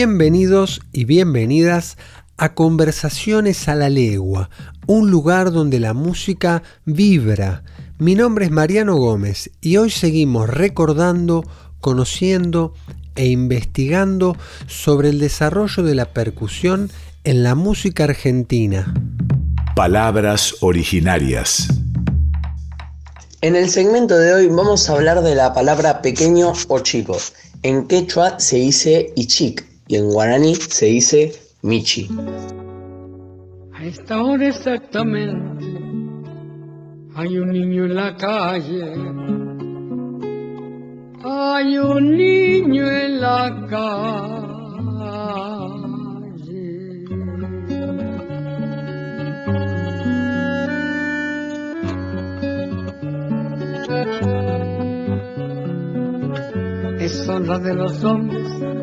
Bienvenidos y bienvenidas a Conversaciones a la Legua, un lugar donde la música vibra. Mi nombre es Mariano Gómez y hoy seguimos recordando, conociendo e investigando sobre el desarrollo de la percusión en la música argentina. Palabras originarias. En el segmento de hoy vamos a hablar de la palabra pequeño o chico. En quechua se dice ichik y en guaraní se dice Michi. A esta hora exactamente hay un niño en la calle. Hay un niño en la calle. Es honra de los hombres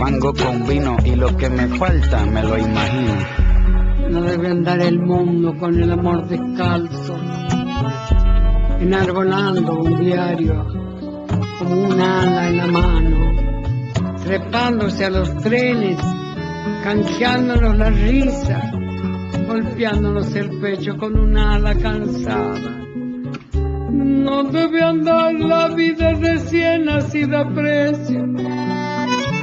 fango con vino y lo que me falta me lo imagino. No debe andar el mundo con el amor descalzo, enarbolando un diario como un ala en la mano, trepándose a los trenes, canjeándonos la risa, golpeándonos el pecho con un ala cansada. No debe andar la vida recién nacida precio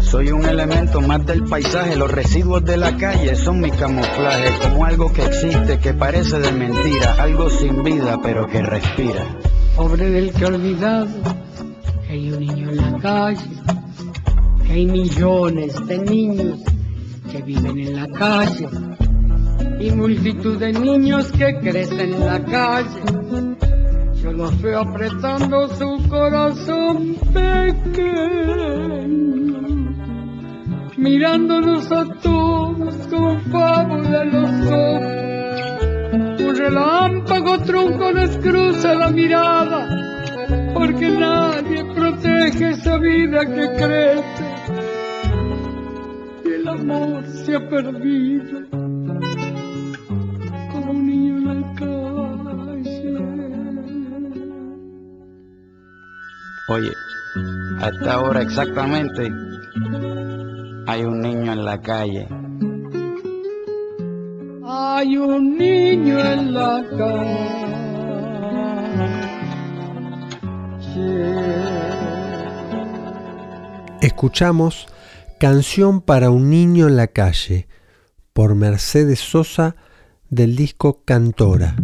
Soy un elemento más del paisaje, los residuos de la calle son mi camuflaje, como algo que existe, que parece de mentira, algo sin vida pero que respira. Pobre del que olvidado, que hay un niño en la calle, que hay millones de niños que viven en la calle y multitud de niños que crecen en la calle. Yo los veo apretando su corazón pequeño mirándonos a todos con fábula los ojos. Un relámpago tronco nos cruza la mirada, porque nadie protege esa vida que crece. Y el amor se ha perdido como un niño en la calle. Oye, a esta hora exactamente hay un niño en la calle. Hay un niño en la calle. Escuchamos Canción para un niño en la calle por Mercedes Sosa del disco Cantora.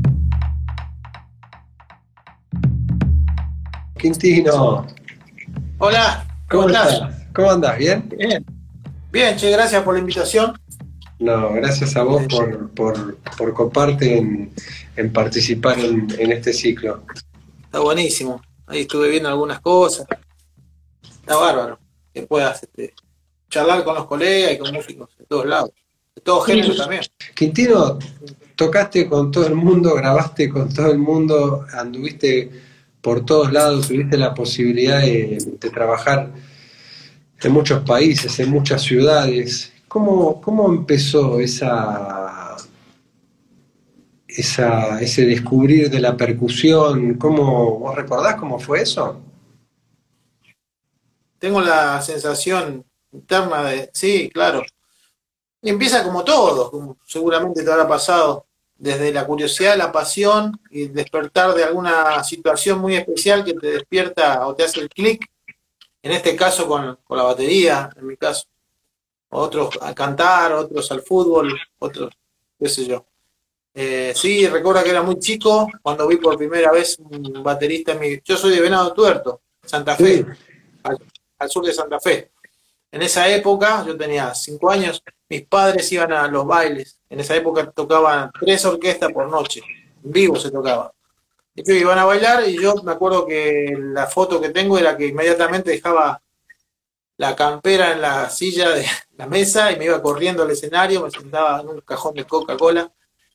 Quintino. Hola. ¿Cómo, estás? ¿Cómo andas? ¿Bien? Bien. Bien, che, gracias por la invitación. No, gracias a vos por, por, por coparte en, en participar en, en, este ciclo. Está buenísimo. Ahí estuve viendo algunas cosas. Está bárbaro. Que puedas este, charlar con los colegas y con músicos de todos lados. De todos géneros también. Quintino, tocaste con todo el mundo, grabaste con todo el mundo, anduviste por todos lados, tuviste la posibilidad de, de trabajar en muchos países, en muchas ciudades. ¿Cómo, cómo empezó esa, ese descubrir de la percusión? ¿Cómo, ¿Vos recordás cómo fue eso? Tengo la sensación interna de, sí, claro. Empieza como todo, como seguramente te habrá pasado, desde la curiosidad, la pasión y despertar de alguna situación muy especial que te despierta o te hace el clic en este caso con, con, la batería, en mi caso. Otros a cantar, otros al fútbol, otros, qué sé yo. Eh, sí, recuerdo que era muy chico cuando vi por primera vez un baterista en mi... Yo soy de Venado Tuerto, Santa Fe, sí. al, al, sur de Santa Fe. En esa época, yo tenía cinco años, mis padres iban a los bailes. En esa época tocaban tres orquestas por noche, en vivo se tocaba iban a bailar y yo me acuerdo que la foto que tengo era que inmediatamente dejaba la campera en la silla de la mesa y me iba corriendo al escenario, me sentaba en un cajón de Coca-Cola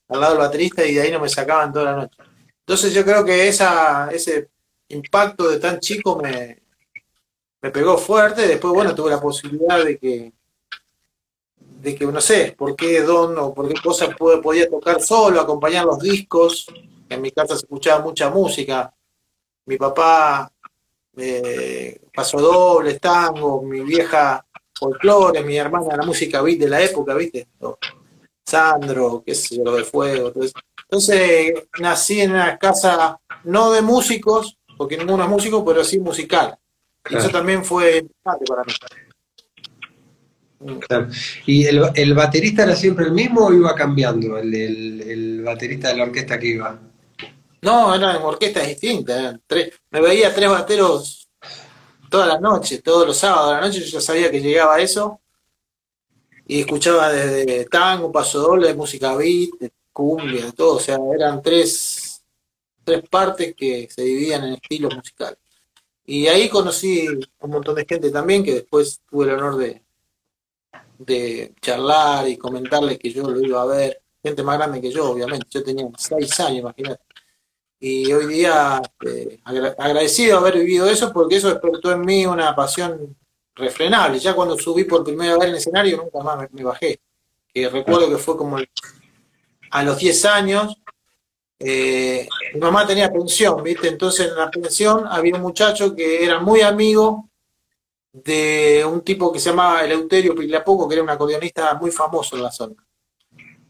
al lado del baterista y de ahí no me sacaban toda la noche. Entonces yo creo que esa, ese impacto de tan chico me, me pegó fuerte, después bueno tuve la posibilidad de que de que no sé por qué don o por qué cosa podía tocar solo, acompañar los discos, en mi casa se escuchaba mucha música. Mi papá eh, pasó doble, tango, mi vieja folclore, mi hermana la música beat de la época, ¿viste? Sandro, qué sé yo, lo de fuego. Entonces, entonces, nací en una casa no de músicos, porque ninguno es músico, pero sí musical. Y eso también fue importante para mí. Claro. ¿Y el, el, baterista era siempre el mismo o iba cambiando el, el, el baterista de la orquesta que iba? No, eran orquestas distintas. Tres, me veía tres bateros todas las noches, todos los sábados de la noche, yo ya sabía que llegaba eso. Y escuchaba desde tango, paso doble, música beat, cumbia, de todo. O sea, eran tres, tres partes que se dividían en estilos musicales. Y ahí conocí un montón de gente también que después tuve el honor de, de charlar y comentarles que yo lo iba a ver. Gente más grande que yo, obviamente. Yo tenía seis años, imagínate y hoy día eh, agradecido haber vivido eso porque eso despertó en mí una pasión refrenable. Ya cuando subí por primera vez en escenario nunca más me, me bajé. Que recuerdo que fue como a los 10 años, eh, mi mamá tenía pensión, ¿viste? Entonces en la pensión había un muchacho que era muy amigo de un tipo que se llamaba Eleuterio Pilapoco, que era un acordeonista muy famoso en la zona.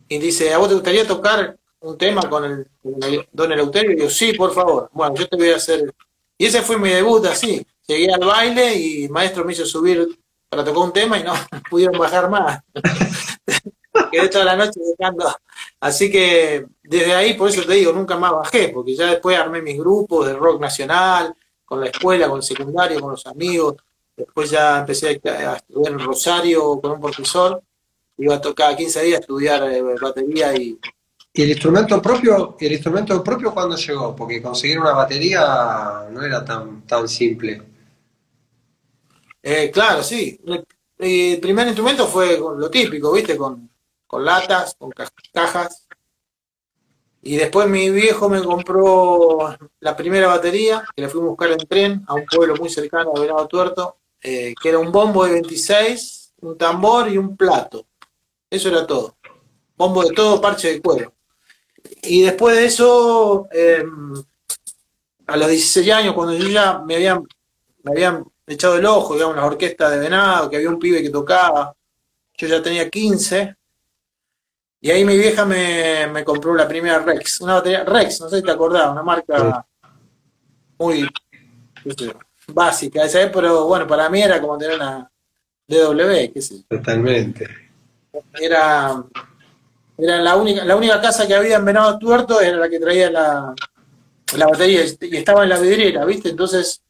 Y dice, ¿a vos te gustaría tocar un tema con el, con el don Eleuterio y yo, sí, por favor. Bueno, yo te voy a hacer. Y ese fue mi debut así. Llegué al baile y el maestro me hizo subir para tocar un tema y no pudieron bajar más. Quedé toda la noche tocando. Así que desde ahí, por eso te digo, nunca más bajé, porque ya después armé mis grupos de rock nacional, con la escuela, con el secundario, con los amigos. Después ya empecé a estudiar en Rosario con un profesor. Iba a tocar 15 días a estudiar eh, batería y ¿Y el instrumento propio, el instrumento propio cuándo llegó? Porque conseguir una batería no era tan, tan simple. Eh, claro, sí. el primer instrumento fue lo típico, ¿viste? Con, con latas, con cajas. Y después mi viejo me compró la primera batería, que la fuimos a buscar en tren a un pueblo muy cercano a Venado Tuerto, eh, que era un bombo de 26, un tambor y un plato. Eso era todo. Bombo de todo, parche de cuero. Y después de eso, em, a los 16 años, cuando yo ya me habían, me habían echado el ojo, digamos, las orquestas de Venado, que había un pibe que tocaba, yo ya tenía 15, y ahí mi vieja me, compró la primera Rex, una batería Rex, no sé si te acordás, una marca muy básica, esa pero bueno, para mí era como tener una DW, qué sé Totalmente. Era, era la única, la única casa que había en Venado Tuerto, era la que traía la, la batería y estaba en la vidriera, ¿viste? Entonces,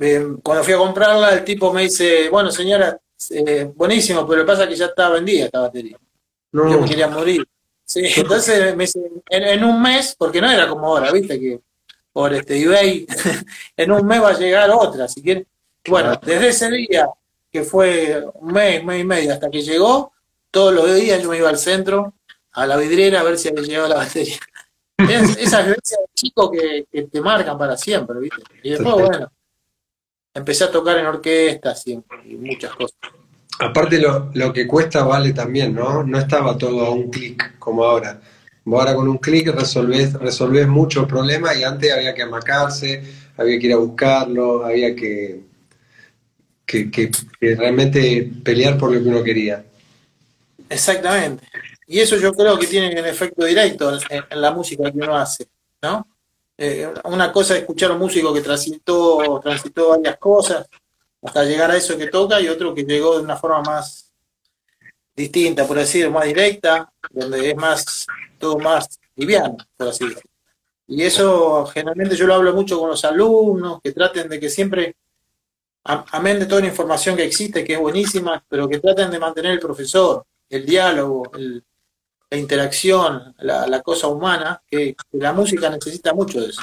eh, cuando fui a comprarla, el tipo me dice, bueno señora, eh, buenísimo, pero lo que pasa es que ya estaba vendida esta batería. Yo me quería morir. Sí, entonces me dice, en, un mes, porque no era como ahora, ¿viste? Que por este eBay, en un mes va a llegar otra, si quieres. Bueno, desde ese día, que fue un mes, mes y medio, hasta que llegó, todos los días yo me iba al centro, a la vidriera, a ver si había llegado la batería. esas vivencias de chico que, te marcan para siempre, ¿viste? Y después, bueno, empecé a tocar en orquestas y, muchas cosas. Aparte lo, lo, que cuesta vale también, ¿no? No estaba todo a un clic como ahora. Ahora con un clic resolvés, resolvés muchos problemas y antes había que amacarse, había que ir a buscarlo, había que, que, realmente pelear por lo que uno quería. Exactamente. Y eso yo creo que tiene un efecto directo en, la música que uno hace, ¿no? Eh, una cosa es escuchar a un músico que transitó, transitó varias cosas hasta llegar a eso que toca y otro que llegó de una forma más distinta, por decir, más directa, donde es más, todo más liviano, por así decirlo. Y eso generalmente yo lo hablo mucho con los alumnos, que traten de que siempre, amén de toda la información que existe, que es buenísima, pero que traten de mantener el profesor, el diálogo, el, la interacción, la, cosa humana, que, la música necesita mucho de eso.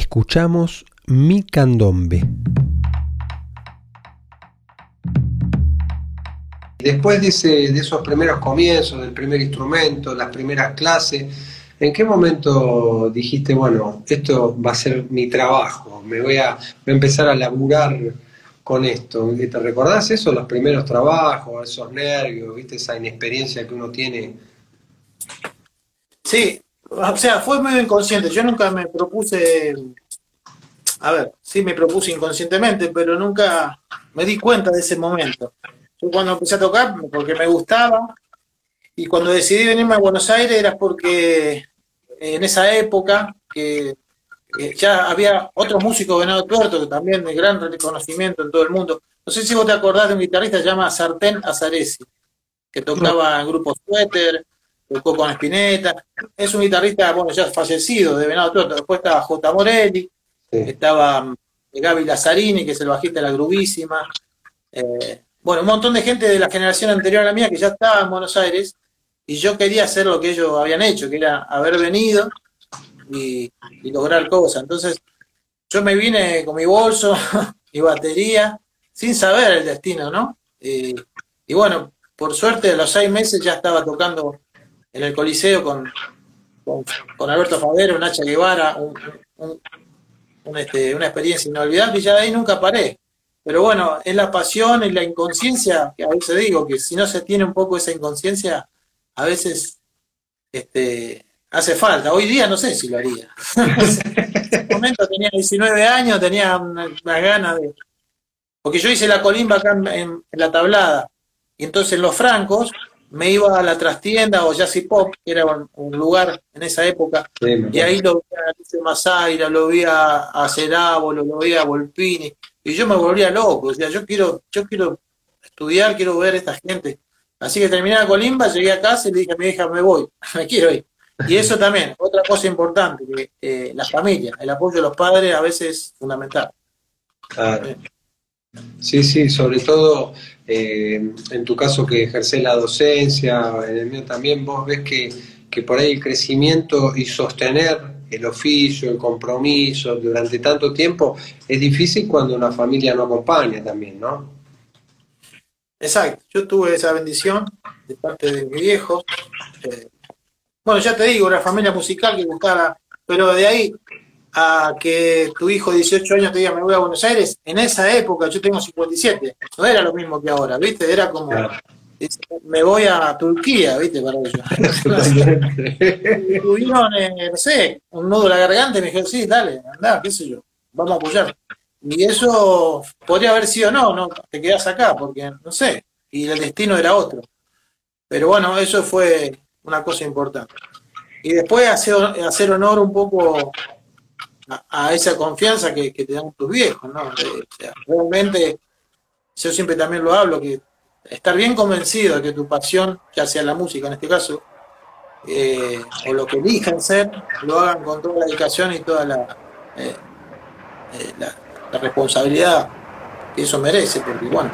escuchamos Mi Candombe. Después de, ese, de esos primeros comienzos, del primer instrumento, las primeras clases, ¿en qué momento dijiste, bueno, esto va a ser mi trabajo, me voy a, empezar a laburar con esto? ¿Te recordás eso, los primeros trabajos, esos nervios, viste esa inexperiencia que uno tiene? Sí, o sea, fue medio inconsciente. Yo nunca me propuse a ver, sí me propuse inconscientemente, pero nunca me di cuenta de ese momento. Yo cuando empecé a tocar, porque me gustaba, y cuando decidí venirme a Buenos Aires era porque en esa época que ya había otros músicos Venado Tuerto que también de gran reconocimiento en todo el mundo. No sé si vos te acordás de un guitarrista que se llama Sartén Azaresi, que tocaba en grupos Suéter, tocó con Spinetta. Es un guitarrista, bueno, ya fallecido de Venado Tuerto. Después estaba J. Morelli, estaba mm, Gaby Lazzarini, que es el bajista de la Grubísima. Eh, bueno, un montón de gente de la generación anterior a la mía que ya estaba en Buenos Aires y yo quería hacer lo que ellos habían hecho, que era haber venido y, lograr cosas. Entonces, yo me vine con mi bolso y batería sin saber el destino, ¿no? y bueno, por suerte a los seis meses ya estaba tocando en el Coliseo con, con, Alberto Favero, Nacha Guevara, un, este, una experiencia inolvidable y ya de ahí nunca paré. Pero bueno, es la pasión y la inconsciencia, que a veces digo que si no se tiene un poco esa inconsciencia, a veces este, hace falta. Hoy día no sé si lo haría. en ese momento tenía 19 años, tenía unas ganas de... Porque yo hice la colimba acá en, la tablada, y entonces los francos me iba a la trastienda o Jazzy Pop, que era un, lugar en esa época, y ahí lo vi a Alice Masaira, lo vi a, Cerabo, lo, vi a Volpini, y yo me volvía loco, o sea, yo quiero, yo quiero estudiar, quiero ver a esta gente. Así que terminé la colimba, llegué a casa y le dije a mi hija, me voy, me quiero ir. Y eso también, otra cosa importante, que eh, la familia, el apoyo de los padres a veces es fundamental. Claro. Sí, sí, sobre todo eh, en tu caso que ejerces la docencia, en el mío también, vos ves que, por ahí el crecimiento y sostener el oficio, el compromiso durante tanto tiempo es difícil cuando una familia no acompaña también, ¿no? Exacto, yo tuve esa bendición de parte de mi viejo. Eh, bueno, ya te digo, una familia musical que buscaba, pero de ahí a que tu hijo de 18 años te diga me voy a Buenos Aires, en esa época, yo tengo 57, no era lo mismo que ahora, ¿viste? Era como, me voy a Turquía, ¿viste? Para ellos. Tuvieron, no sé, un nudo en la garganta y me dijeron, sí, dale, anda, qué sé yo, vamos a apoyar. Y eso podría haber sido no, no, te quedas acá, porque no sé, y el destino era otro. Pero bueno, eso fue una cosa importante. Y después hacer, hacer honor un poco a, esa confianza que, te dan tus viejos, ¿no? realmente, yo siempre también lo hablo, que estar bien convencido de que tu pasión, ya sea la música en este caso, eh, o lo que elijan ser, lo hagan con toda la dedicación y toda la, eh, eh, la responsabilidad que eso merece, porque bueno.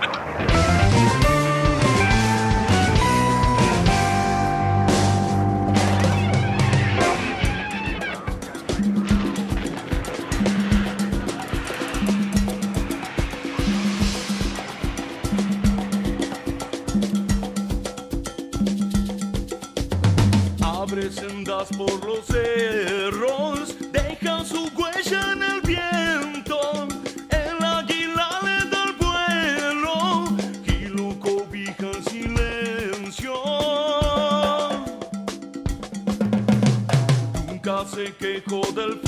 Se quejó del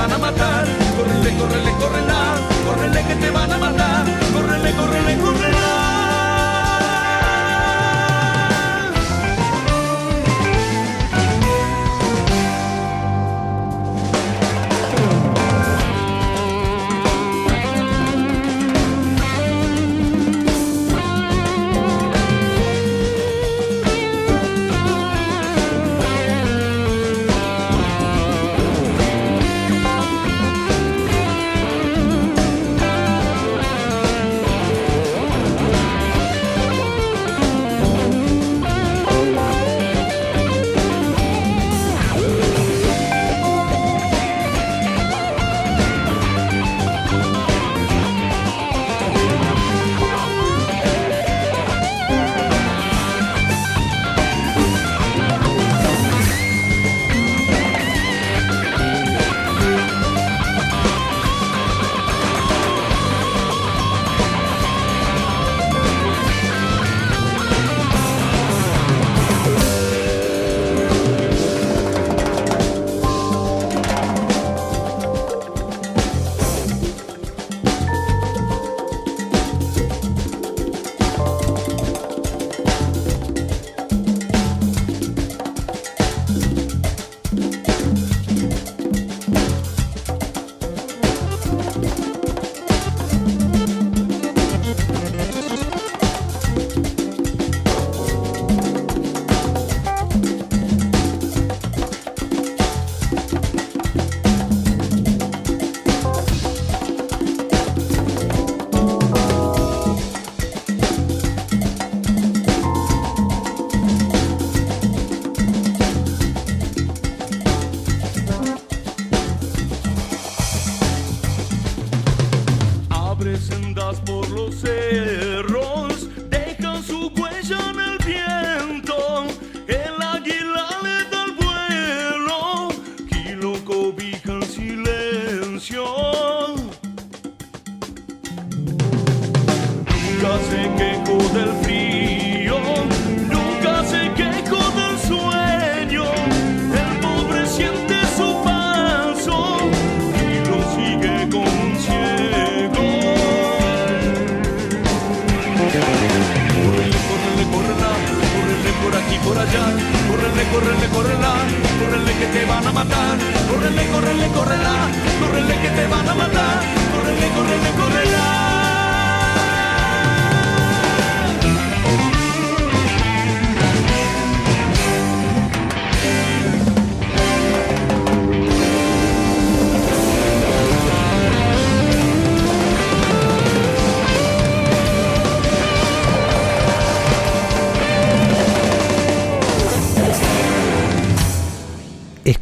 van a matar. Córrele, córrele, córrela, córrele que te van a matar. Córrele, córrele.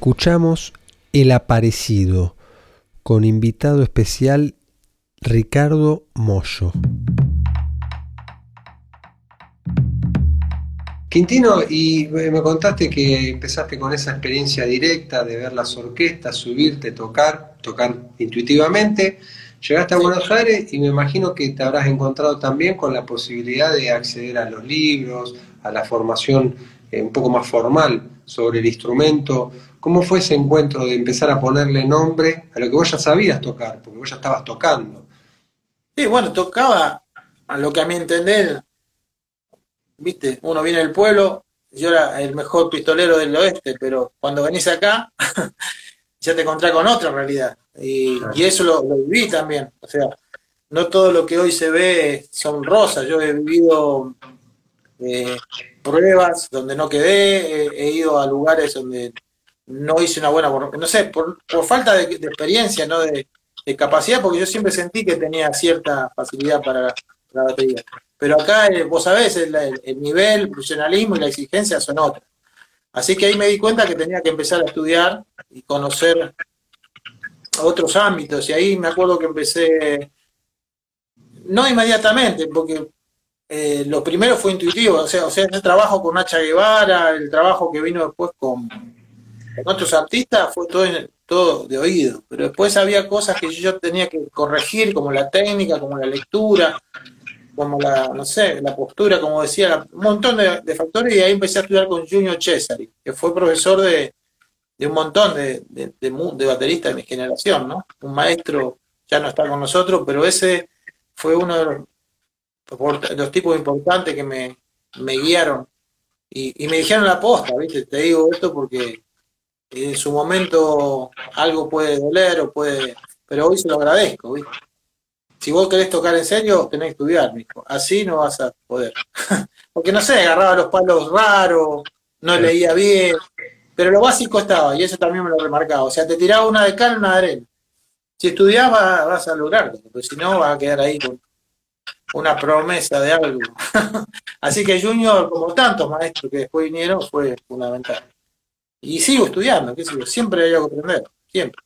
Escuchamos El Aparecido con invitado especial Ricardo Mollo. Quintino, y me contaste que empezaste con esa experiencia directa de ver las orquestas, subirte, tocar, tocar intuitivamente. Llegaste a Buenos Aires y me imagino que te habrás encontrado también con la posibilidad de acceder a los libros, a la formación eh, un poco más formal sobre el instrumento. ¿Cómo fue ese encuentro de empezar a ponerle nombre a lo que vos ya sabías tocar? Porque vos ya estabas tocando. Sí, bueno, tocaba a lo que a mi entender, viste, uno viene del pueblo, yo era el mejor pistolero del oeste, pero cuando venís acá, ya te encontrás con otra realidad. Y, y eso lo, lo viví también. O sea, no todo lo que hoy se ve son rosas. Yo he vivido eh, pruebas donde no quedé, he, he ido a lugares donde no hice una buena, no sé, por, por falta de, experiencia, no de, de capacidad, porque yo siempre sentí que tenía cierta facilidad para la, batería. Pero acá, eh, vos sabés, el, el- el nivel, el profesionalismo y la exigencia son otras. Así que ahí me di cuenta que tenía que empezar a estudiar y conocer otros ámbitos. Y ahí me acuerdo que empecé, no inmediatamente, porque eh, lo primero fue intuitivo. O sea, o sea, ese trabajo con Nacha Guevara, el trabajo que vino después con, con otros artistas, fue todo, de oído. Pero después había cosas que yo tenía que corregir, como la técnica, como la lectura, como la, no sé, la postura, como decía, un montón de, factores. Y ahí empecé a estudiar con Junior Cesari, que fue profesor de, de un montón de, de, de bateristas de mi generación, ¿no? Un maestro ya no está con nosotros, pero ese fue uno de los, de los tipos importantes que me, me guiaron y, y me dijeron la posta, ¿viste? Te digo esto porque en su momento algo puede doler o puede, pero hoy se lo agradezco, ¿viste? Si vos querés tocar en serio, tenés que estudiar, mijo. Así no vas a poder. Porque no sé, agarraba los palos raros, no leía bien, pero lo básico estaba, y eso también me lo remarcaba. O sea, te tiraba una de cal, una de arena. Si estudiás vas, vas a lograrlo, porque si no vas a quedar ahí con una promesa de algo. Así que Junior, como tantos maestros que después vinieron, fue fundamental. Y sigo estudiando, siempre hay algo que aprender, siempre.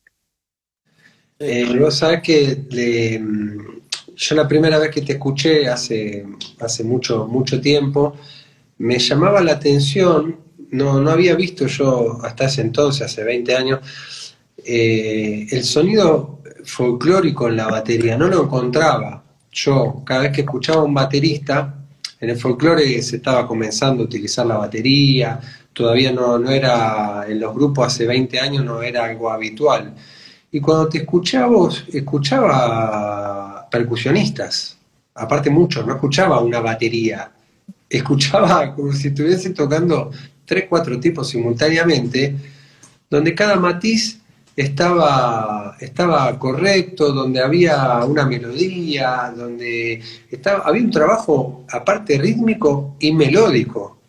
Eh, vos sabés que le- yo la primera vez que te escuché hace, hace mucho, mucho tiempo, me llamaba la atención, no, no había visto yo hasta ese entonces, hace 20 años, eh, el sonido folclórico en la batería, no lo encontraba. Yo, cada vez que escuchaba a un baterista, en el folclore se estaba comenzando a utilizar la batería, todavía no, no era, en los grupos hace 20 años no era algo habitual. Y cuando te escuchaba, escuchaba percusionistas, aparte muchos, no escuchaba una batería, escuchaba como si estuviese tocando tres, cuatro tipos simultáneamente, donde cada matiz estaba, estaba correcto, donde había una melodía, donde estaba, había un trabajo aparte rítmico y melódico.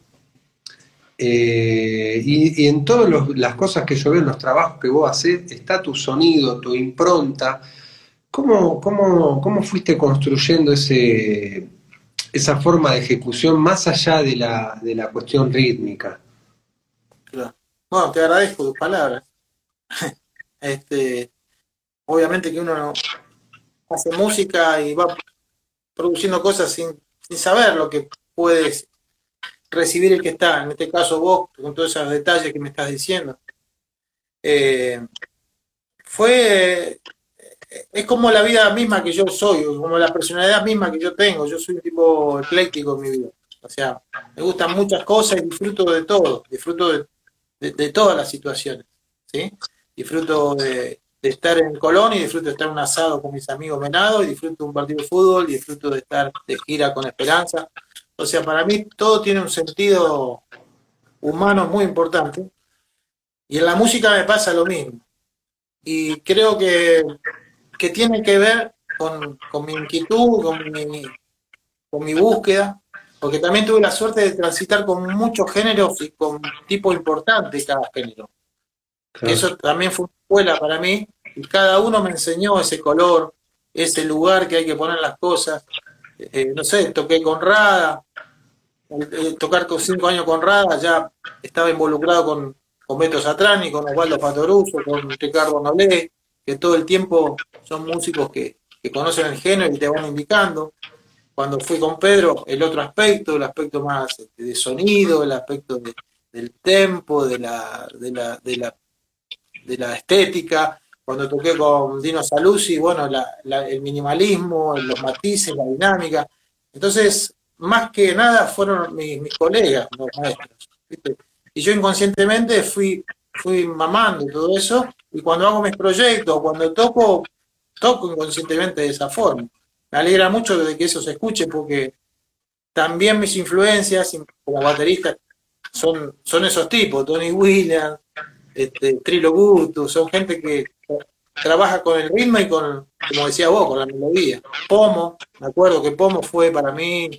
Eh, y, en todas las cosas que yo veo en los trabajos que vos haces, está tu sonido, tu impronta. ¿Cómo, fuiste construyendo ese, esa forma de ejecución más allá de la, de la cuestión rítmica? Bueno, te agradezco tus palabras. Este, obviamente que uno no hace música y va produciendo cosas sin, sin saber lo que puedes recibir el que está, en este caso vos, con todos esos detalles que me estás diciendo. Eh, fue, es como la vida misma que yo soy, como la personalidad misma que yo tengo. Yo soy un tipo ecléctico en mi vida. O sea, me gustan muchas cosas y disfruto de todo, disfruto de, de- todas las situaciones, ¿sí? Disfruto de, estar en Colón y disfruto de estar un asado con mis amigos menados disfruto de un partido de fútbol disfruto de estar de gira con Esperanza. O sea, para mí todo tiene un sentido humanos muy importantes. Y en la música me pasa lo mismo. Y creo que, que tiene que ver con, con mi inquietud, con mi, con mi búsqueda, porque también tuve la suerte de transitar con muchos géneros y con tipo importante cada género. Eso también fue una escuela para mí, y cada uno me enseñó ese color, ese lugar que hay que poner las cosas. Eh, no sé, toqué con Rada, eh, tocar con cinco años con Rada, ya estaba involucrado con, con Beto Satrani, con Osvaldo Fatoruso, con Ricardo Nolé, que todo el tiempo son músicos que, que conocen el género y te van indicando. Cuando fui con Pedro, el otro aspecto, el aspecto más este, de sonido, el aspecto de- del tempo, de la, de la, de la estética. Cuando toqué con Dino Saluzzi, bueno, la- la- el minimalismo, los matices, la dinámica. Entonces, más que nada fueron mis, mis colegas, los maestros. ¿viste? Y yo inconscientemente fui, fui mamando todo eso, y cuando hago mis proyectos, cuando toco, toco inconscientemente de esa forma. Me alegra mucho de que eso se escuche porque también mis influencias como baterista son, son esos tipos, Tony Williams, este, Trilo son gente que trabaja con el ritmo y con, como decía vos, con la melodía. Pomo, me acuerdo que Pomo fue para mí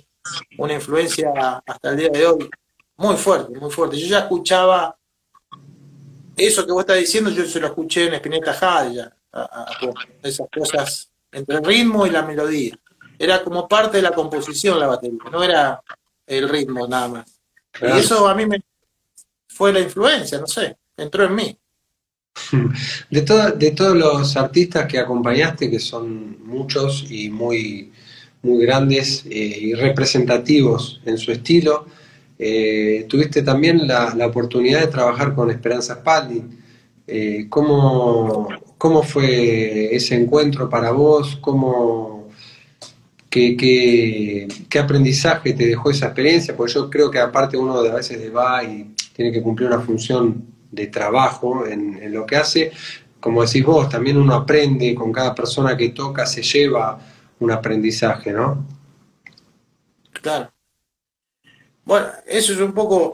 una influencia hasta el día de hoy muy fuerte, muy fuerte. Yo ya escuchaba eso que vos estás diciendo, yo se lo escuché en Spinetta Jade ya, a- a- a Pomo. esas cosas entre el ritmo y la melodía. Era como parte de la composición la batería, no era el ritmo nada más. Claro. Y eso a mí me fue la influencia, no sé, entró en mí. De, to- de todos los artistas que acompañaste, que son muchos y muy, muy grandes eh, y representativos en su estilo, eh, tuviste también la, la oportunidad de trabajar con Esperanza Spalding. Eh, ¿cómo, ¿Cómo fue ese encuentro para vos? ¿Cómo, qué, qué- qué aprendizaje te dejó esa experiencia? Porque yo creo que aparte uno de a veces va y tiene que cumplir una función de trabajo en, lo que hace, como decís vos, también uno aprende, con cada persona que toca se lleva un aprendizaje, ¿no? Claro. Bueno, eso es un poco,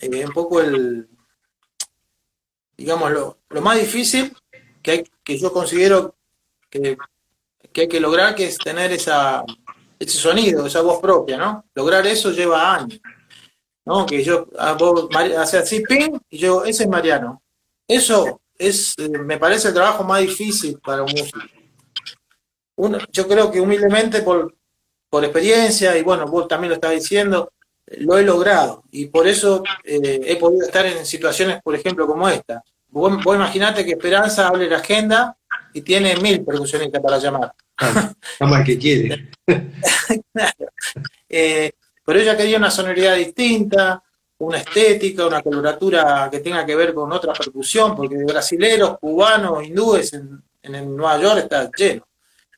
eh, un poco el, digamos, lo, lo más difícil que, hay, que yo considero que, que hay que lograr, que es tener esa, ese sonido, esa voz propia, ¿no? Lograr eso lleva años, ¿no? Que yo, a vos, hace así, ping, y yo, ese es Mariano. Eso es, eh, me parece el trabajo más difícil para un músico. Uno, yo creo que humildemente por, por experiencia, y bueno, vos también lo estás diciendo, lo he logrado. Y por eso eh, he podido estar en situaciones, por ejemplo, como esta. Vos, vos imaginate que Esperanza hable la agenda y tiene mil percusionistas para llamar. Llama al que quiere. Eh, pero ella quería una sonoridad distinta, una estética, una coloratura que tenga que ver con otra percusión, porque brasileros, cubanos, hindúes en, en Nueva York está lleno.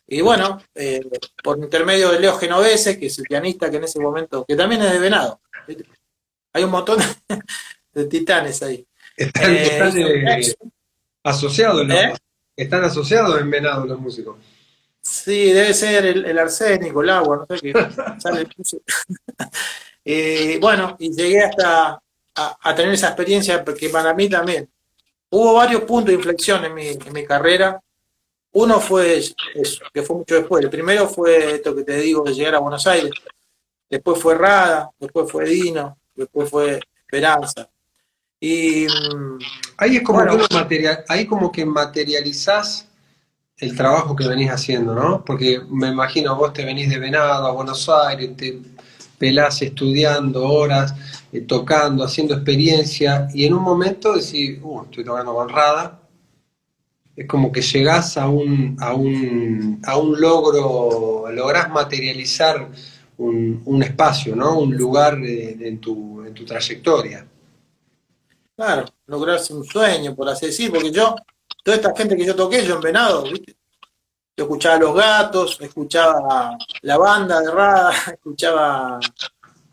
Y bueno, eh, por intermedio de Leo Genovese, que es el pianista que en ese momento, que también es de Venado. Hay un montón de, de titanes ahí. Están, Eh, están, eh, asociados, ¿Eh? están asociados en Venado los músicos. Sí, debe ser el, el arsénico, el agua, no sé qué. Sale. Eh, bueno, y llegué hasta a, a tener esa experiencia, porque para mí también hubo varios puntos de inflexión en mi, en mi carrera. Uno fue eso, que fue mucho después. El primero fue esto que te digo, de llegar a Buenos Aires. Después fue Rada, después fue Dino, después fue Esperanza. Y mm, Ahí es como Bueno. que material, ahí como que materializás el trabajo que venís haciendo, ¿no? Porque me imagino vos te venís de Venado a Buenos Aires, te pelás estudiando horas, eh, tocando, haciendo experiencia, y en un momento decís, uh, estoy tocando con Rada, es como que llegás a un, a un, a un logro, lográs materializar un, un espacio, ¿no? Un lugar eh, en, tu, en tu trayectoria. Claro, lograrse un sueño, por así decir, porque yo, toda esta gente que yo toqué, yo en Venado, ¿viste? Yo escuchaba a Los Gatos, escuchaba la banda de Rada, escuchaba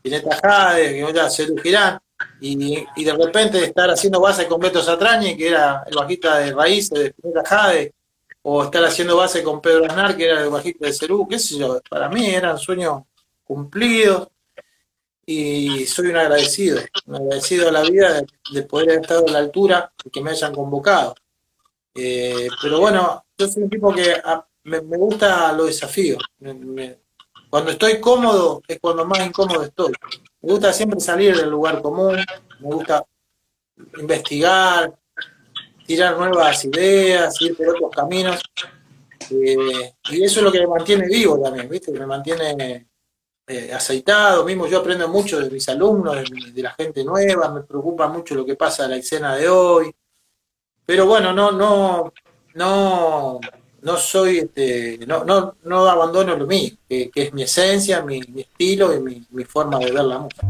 Pineta Jade, que era Cerú Girán, y, y de repente estar haciendo base con Beto Satrañi, que era el bajista de Raíces de Pineta Jade, o estar haciendo base con Pedro Aznar, que era el bajista de Cerú, qué sé yo, para mí eran sueños cumplidos. y soy un agradecido, un agradecido a la vida de, de poder haber estado a la altura y que me hayan convocado. Eh, pero bueno, yo soy un tipo que me, me gusta los desafíos. Me- cuando estoy cómodo es cuando más incómodo estoy. Me gusta siempre salir del lugar común, me gusta investigar, tirar nuevas ideas, ir por otros caminos. Eh, y eso es lo que me mantiene vivo también, ¿viste? Me mantiene eh, aceitado. Mismo yo aprendo mucho de mis alumnos, de, de la gente nueva, me preocupa mucho lo que pasa en la escena de hoy. Pero bueno, no, no, no, no soy, este, no, no, no abandono lo mío, que, es mi esencia, mi, estilo y mi, mi forma de ver la música.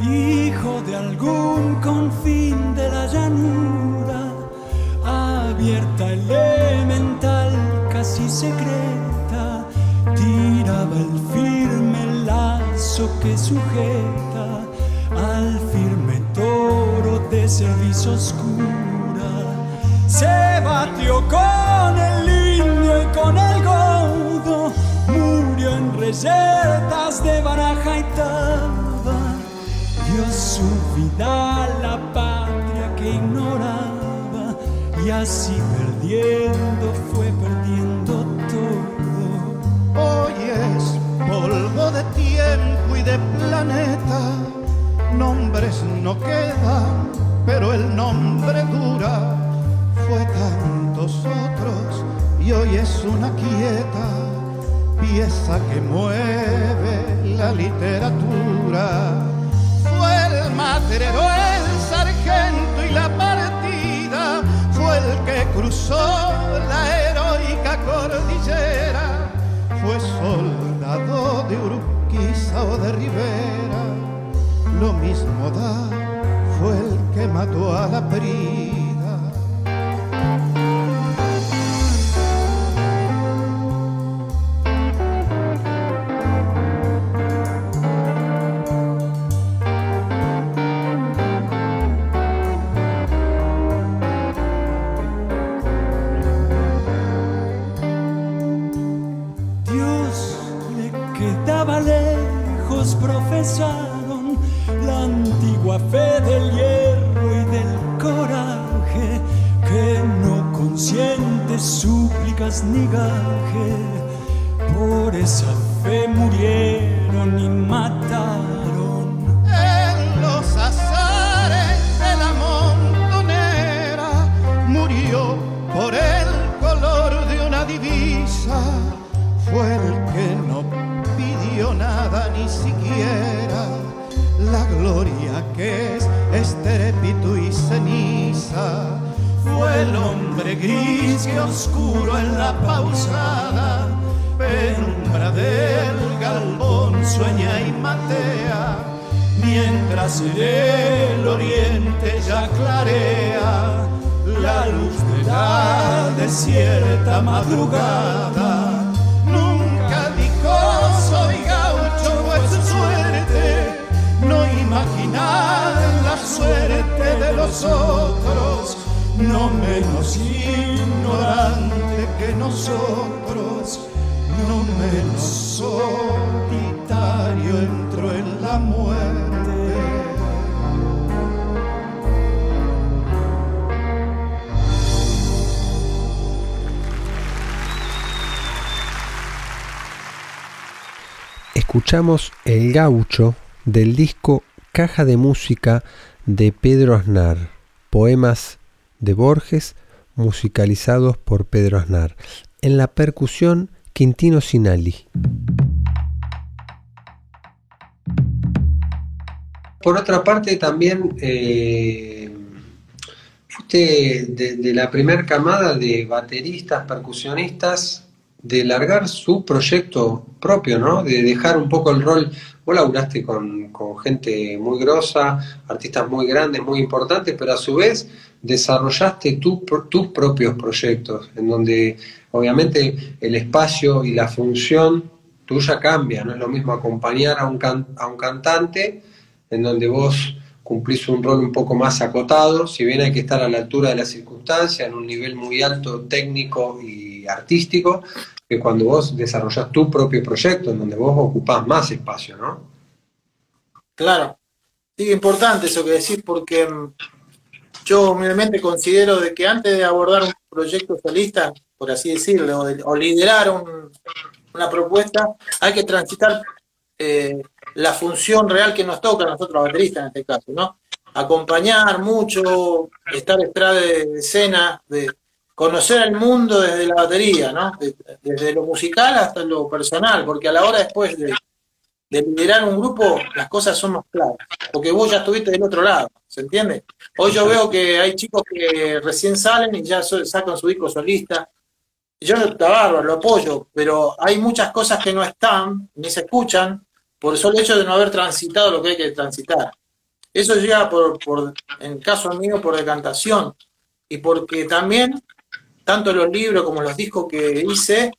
hijo de algún confín de la llanura, abierta elemental, casi secreta, tiraba el firme lazo que sujeta al firme toro de servicio oscura. Se batió con el indio y con el godo, murió en reyertas de baraja y taba dio su vida a la patria ignoraba y así perdiendo fue perdiendo todo. Hoy es polvo de tiempo y de planeta, nombres no quedan, pero el nombre dura. Fue tantos otros y hoy es una quieta pieza que mueve la literatura. Fue el matrero, el sargento el que cruzó la heroica cordillera, fue soldado de Urquiza o de Rivera, lo mismo da, fue el que mató a la prida. Sueña y matea, mientras en el oriente ya clarea la luz de la desierta madrugada. Nunca dijo soy gaucho fue su suerte, no imaginar la suerte de los otros, no menos ignorante que nosotros no menos entró en la muerte. Escuchamos El Gaucho del disco Caja de Música de Pedro Aznar, poemas de Borges musicalizados por Pedro Aznar. En la percusión, Quintino Sinali. Por otra parte, también eh, fuiste de, la primera camada de bateristas, percusionistas, de largar su proyecto propio, ¿no? De dejar un poco el rol vos laburaste con, con gente muy grosa, artistas muy grandes, muy importantes, pero a su vez desarrollaste tu- tus propios proyectos, en donde obviamente el espacio y la función tuya cambia, no es lo mismo acompañar a un, can- a un cantante, en donde vos cumplís un rol un poco más acotado, si bien hay que estar a la altura de la circunstancia, en un nivel muy alto técnico y artístico, que cuando vos desarrollás tu propio proyecto, en donde vos ocupás más espacio, ¿no? Claro. Sí, importante eso que decís porque mm, yo humildemente considero de que antes de abordar un proyecto solista, por así decirlo, o, de- o liderar un- una propuesta, hay que transitar eh, la función real que nos toca a nosotros, bateristas en este caso, ¿no? Acompañar mucho, estar detrás de escena, de conocer el mundo desde la batería, ¿no? De- desde lo musical hasta lo personal, porque a la hora después de, de liderar un grupo, las cosas son más claras, porque vos ya estuviste del otro lado, ¿se entiende? Hoy yo veo que hay chicos que recién salen y ya sacan su disco solista. Yo está bárbaro, lo apoyo, pero hay muchas cosas que no están, ni se escuchan, por el solo hecho de no haber transitado lo que hay que transitar. Eso llega por, por en el caso mío, por decantación, y porque también, tanto los libros como los discos que hice,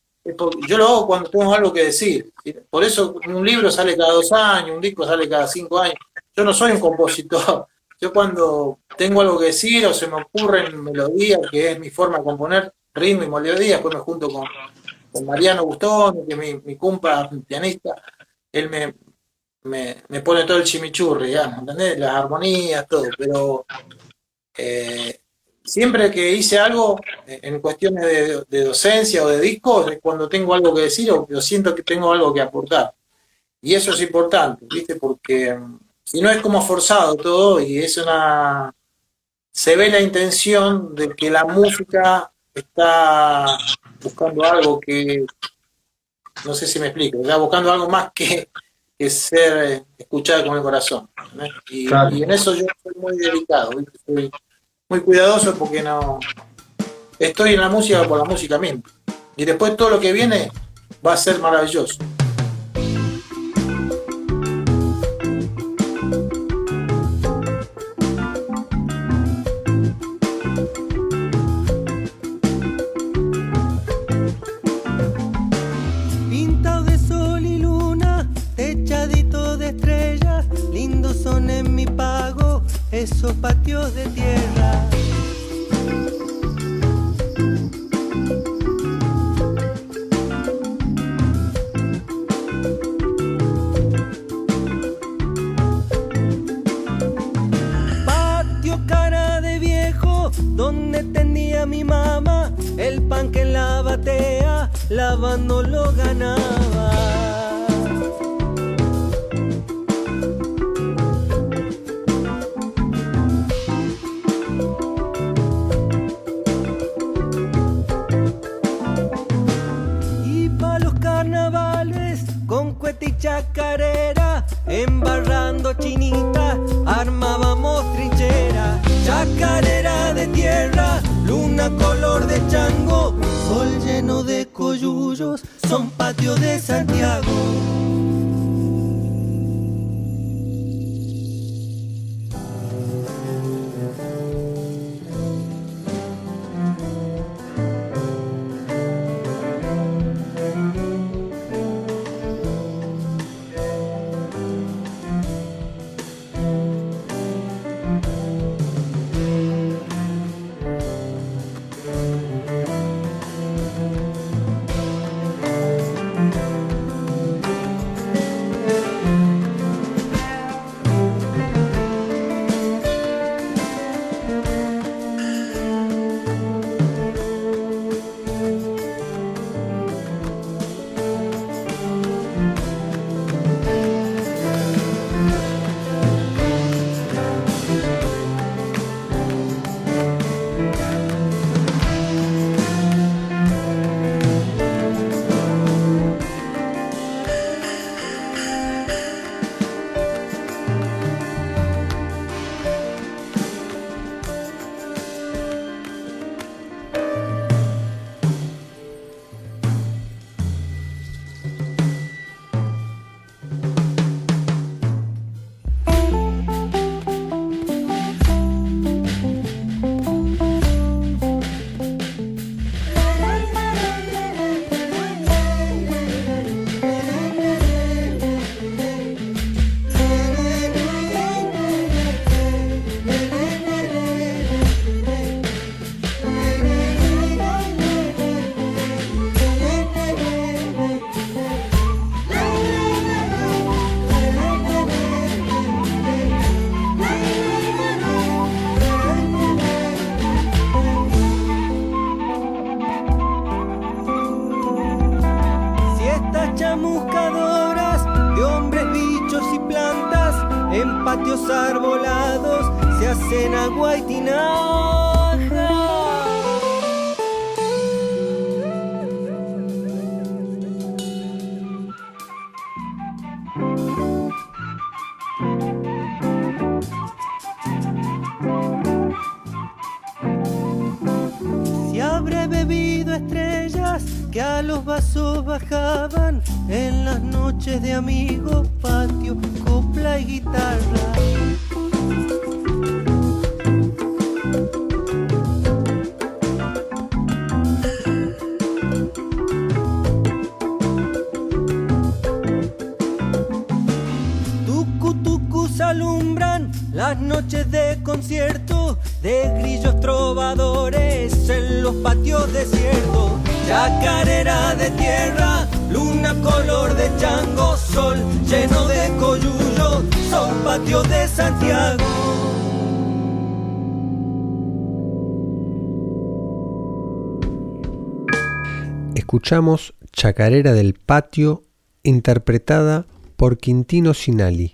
yo lo hago cuando tengo algo que decir. Por eso un libro sale cada dos años, un disco sale cada cinco años. Yo no soy un compositor. Yo cuando tengo algo que decir o se me ocurren melodías, que es mi forma de componer, ritmo y melodía, después me junto con, con Mariano Gustón, que es mi, mi compa pianista, él me, me, me pone todo el chimichurri, digamos, ¿entendés? Las armonías, todo, pero eh, siempre que hice algo eh, en cuestiones de, docencia o de discos, es cuando tengo algo que decir o, o siento que tengo algo que aportar. Y eso es importante, ¿viste? Porque mm, si no es como forzado todo y es una... Se ve la intención de que la música está buscando algo que... No sé si me explico, está buscando algo más que, que ser eh, escuchada con el corazón. Y, Claro. y en eso yo soy muy delicado, ¿viste? Soy muy cuidadoso porque no... Estoy en la música por la música misma. Y después todo lo que viene va a ser maravilloso. Estrellas que a los vasos bajaban en las noches de amigos, patio, copla y guitarra. Los patios desiertos. Chacarera de tierra, luna color de chango, sol lleno de coyullo, son patios de Santiago. Escuchamos Chacarera del Patio, interpretada por Quintino Sinali.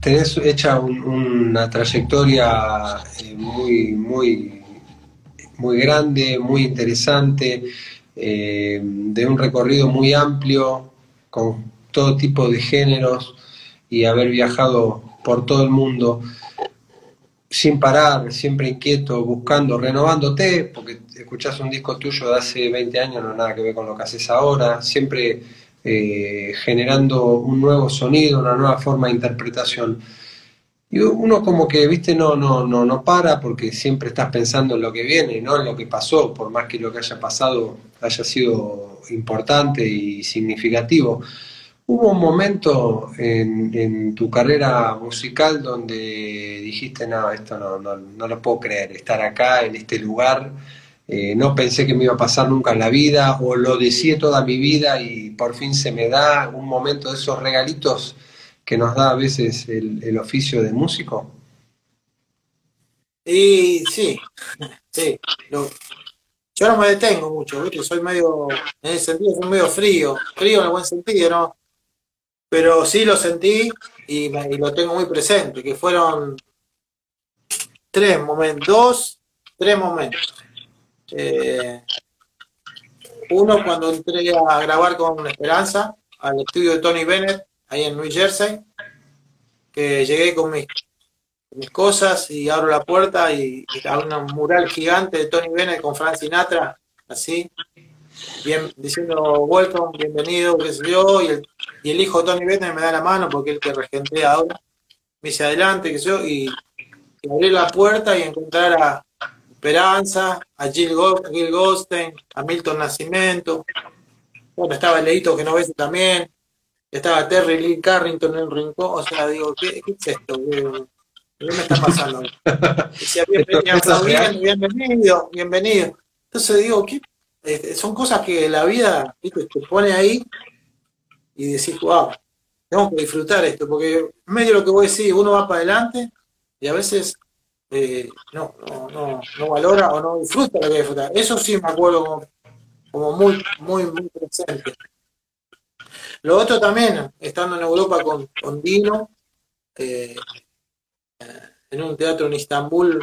Tenés hecha un- una trayectoria eh, muy, muy, muy grande, muy interesante, eh, de un recorrido muy amplio, con todo tipo de géneros y haber viajado por todo el mundo sin parar, siempre inquieto, buscando, renovándote, porque escuchás un disco tuyo de hace 20 años, no nada que ver con lo que haces ahora, siempre eh, generando un nuevo sonido, una nueva forma de interpretación. Y uno como que, viste, no, no, no, no para porque siempre estás pensando en lo que viene no en lo que pasó, por más que lo que haya pasado haya sido importante y significativo. ¿Hubo un momento en, en tu carrera musical donde dijiste, no, esto no, no, no lo puedo creer, estar acá, en este lugar, eh, no pensé que me iba a pasar nunca en la vida, o lo deseé toda mi vida y por fin se me da un momento de esos regalitos que nos da a veces el, oficio de músico? Y sí, sí. lo- yo no me detengo mucho. Soy medio, en ese sentido, soy medio frío, frío en el buen sentido, ¿no? Pero sí lo sentí y, y lo tengo muy presente, que fueron tres momentos, dos, tres momentos. Eh, uno cuando entré a grabar con Esperanza al estudio de Tony Bennett, ahí en New Jersey, que llegué con mis cosas y abro la puerta y está un mural gigante de Tony Bennett con Frank Sinatra, así, bien, diciendo welcome, bienvenido, qué sé yo, y el, y el hijo de Tony Bennett me da la mano porque es el que regentea ahora, me dice adelante, qué sé yo, y, y abrí la puerta y encontrar a Esperanza, a Gil Goldstein, a Milton Nascimento, bueno, estaba el Leito que no ves también, estaba Terry Lee Carrington en el rincón, o sea, digo, ¿qué, qué es esto? ¿Qué, ¿Qué me está pasando? Decía, bienvenido, Esto es aplaudiendo, bienvenido, bienvenido. Entonces digo, ¿qué? Son cosas que la vida ¿viste? te pone ahí y decís, wow, tengo que disfrutar esto, porque medio lo que voy a decir, uno va para adelante y a veces eh, no, no, no, no valora o no disfruta lo que disfrutar. Eso sí me acuerdo como, muy, muy, muy presente. Lo otro también, estando en Europa con, con Dino, eh, en un teatro en Istambul,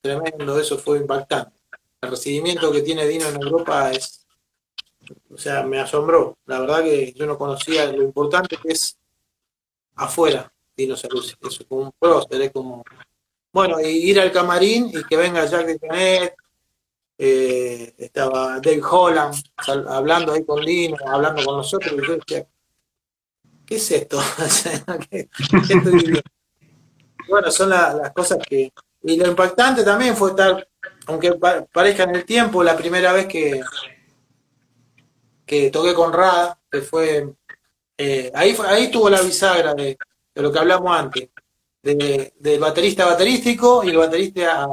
tremendo, eso fue impactante. El recibimiento que tiene Dino en Europa es, o sea, me asombró. La verdad que yo no conocía lo importante que es afuera Dino Saluzzi. Eso es como un prócer, es como, bueno, y ir al camarín y que venga Jack de Canet, eh, estaba Dave Holland hablando ahí con Dino, hablando con nosotros, y yo decía, ¿qué es esto? ¿qué- estoy? Bueno, son la- las cosas que... Y lo impactante también fue estar, aunque pa- parezca en el tiempo, la primera vez que, que toqué con Rada, que fue... eh, ahí, ahí tuvo la bisagra de, de lo que hablamos antes, de, del baterista baterístico y el baterista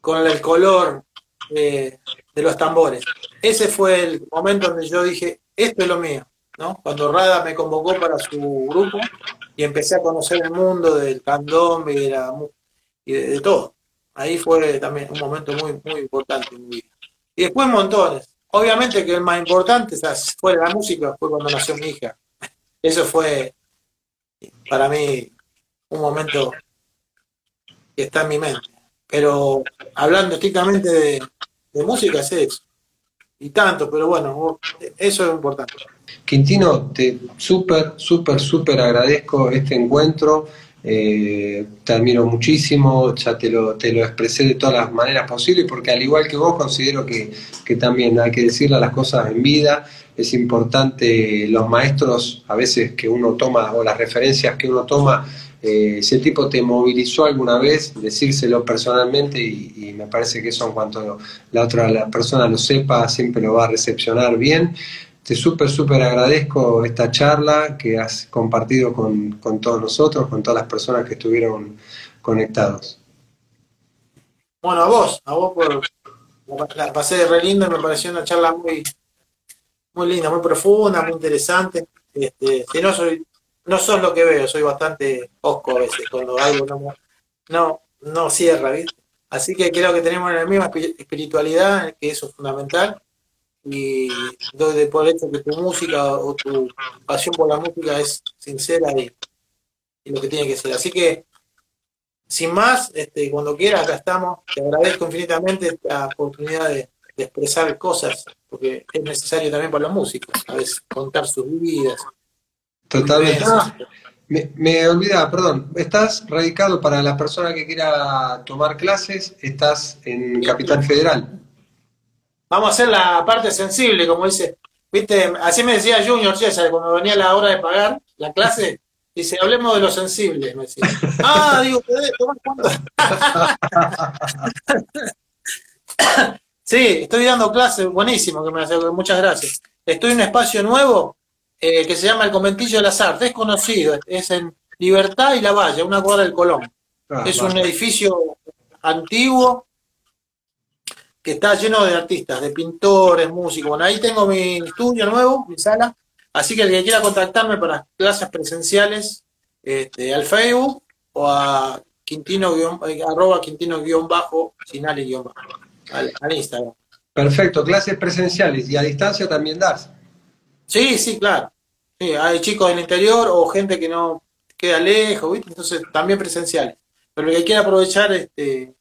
con el color de, los tambores. Ese fue el momento donde yo dije, esto es lo mío, ¿no? Cuando Rada me convocó para su grupo y empecé a conocer el mundo del candombe y de, la y de, de todo. Ahí fue también un momento muy, muy importante en mi vida. Y después montones. Obviamente que el más importante, de la música, fue cuando nació mi hija. Eso fue para mí un momento que está en mi mente. Pero hablando estrictamente de, música es eso. Y tanto, pero bueno, eso es importante. Quintino, te súper, súper, súper agradezco este encuentro. eh, te admiro muchísimo, ya te lo, te lo expresé de todas las maneras posibles, porque al igual que vos, considero que, que también hay que decirle las cosas en vida. Es importante los maestros, a veces que uno toma, o las referencias que uno toma, eh, si el tipo te movilizó alguna vez, decírselo personalmente, y, me parece que eso en cuanto la otra la persona lo sepa, siempre lo va a recepcionar bien. Te súper, súper agradezco esta charla que has compartido con, con todos nosotros, con todas las personas que estuvieron conectados. Bueno, a vos, a vos por la pasé re lindo y me pareció una charla muy, muy linda, muy profunda, muy interesante. Este, que no soy, no sos lo que veo, soy bastante osco a veces cuando algo no, no, cierra, ¿viste? Así que creo que tenemos la misma espi- espiritualidad, que eso es fundamental, y doy de por hecho que tu música o tu pasión por la música es sincera y, lo que tiene que ser. Así que sin más, este, cuando quieras, acá estamos. Te agradezco infinitamente esta oportunidad de, de expresar cosas, porque es necesario también para los músicos, a veces contar sus vidas. Totalmente. Ah, me, me olvidaba, perdón. Estás radicado para la persona que quiera tomar clases, estás en Capital Federal. Vamos a hacer la parte sensible, como dice. Viste, así me decía Junior César cuando venía la hora de pagar la clase. Dice, hablemos de lo sensible, me decía. Ah, digo, ¿podés tomar cuánto? Sí, estoy dando clases, buenísimo que me hace, muchas gracias. Estoy en un espacio nuevo eh, que se llama el Conventillo de las Artes, es conocido, es en Libertad y La Valle, una cuadra del Colón. Ah, es un edificio antiguo que está lleno de artistas, de pintores, músicos. Bueno, ahí tengo mi estudio nuevo, mi sala. Así que el que quiera contactarme para clases presenciales, este, al Facebook o a Quintino guión- eh, arroba Quintino guion bajo, Sinali guion bajo, al, al Instagram. Perfecto, clases presenciales y a distancia también das. Sí, sí, claro. Sí, hay chicos del interior o gente que no queda lejos, ¿viste? Entonces también presenciales. Pero el que quiera aprovechar, este,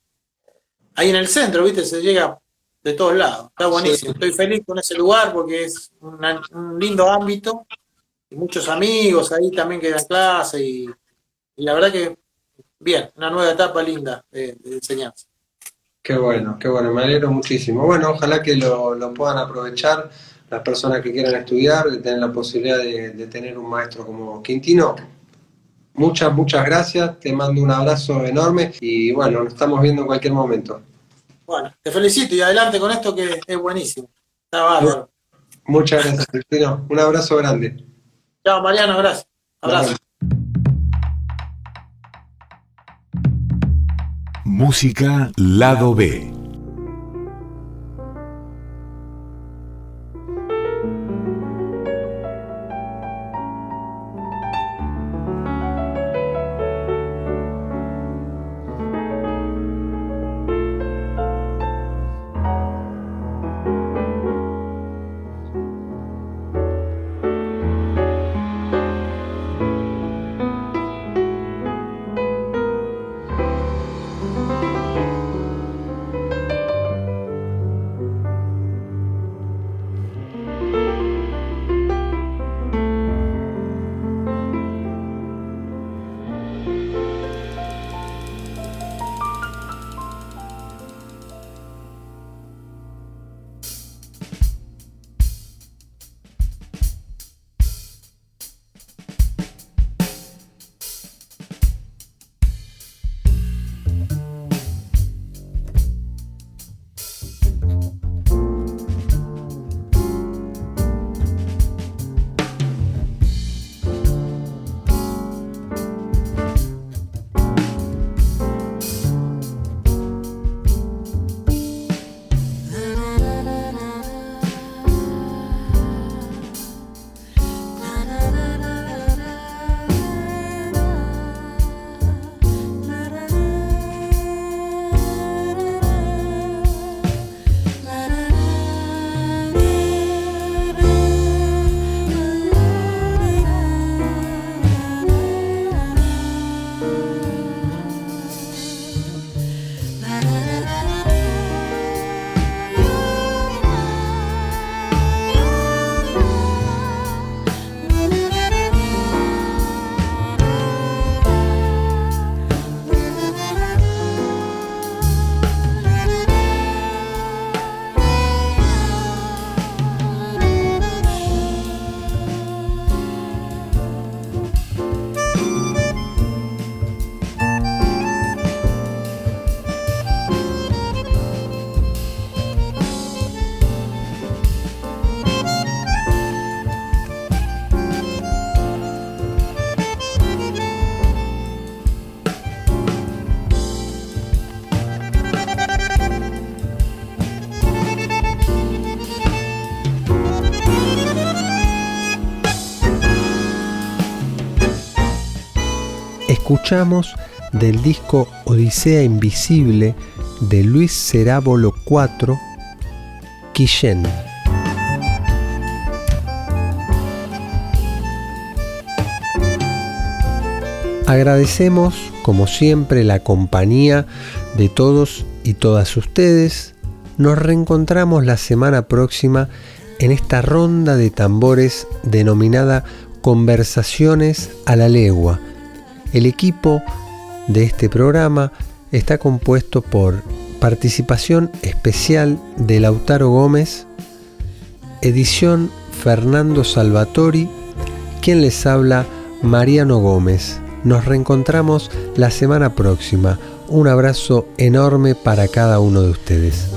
ahí en el centro, ¿viste? Se llega de todos lados. Está buenísimo. Estoy feliz con ese lugar porque es una- un lindo ámbito y muchos amigos ahí también que dan clase y, y la verdad que bien, una nueva etapa linda de, de enseñanza. Qué bueno, qué bueno, me alegro muchísimo. Bueno, ojalá que lo, lo puedan aprovechar las personas que quieran estudiar, de tener la posibilidad de, de tener un maestro como Quintino. Muchas, muchas gracias, te mando un abrazo enorme y bueno, nos estamos viendo en cualquier momento. Bueno, te felicito y adelante con esto que es buenísimo. Está bárbaro. Muchas gracias, Quintino. Un abrazo grande. Chao, Mariano, gracias. Abrazo. Música Lado B. escuchamos del disco Odisea Invisible de Luis Cerábolo IV, Quillén. Agradecemos, como siempre, la compañía de todos y todas ustedes. Nos reencontramos la semana próxima en esta ronda de tambores denominada Conversaciones a la Legua. El equipo de este programa está compuesto por participación especial de Lautaro Gómez, edición Fernando Salvatori, quien les habla Mariano Gómez. Nos reencontramos la semana próxima. Un abrazo enorme para cada uno de ustedes.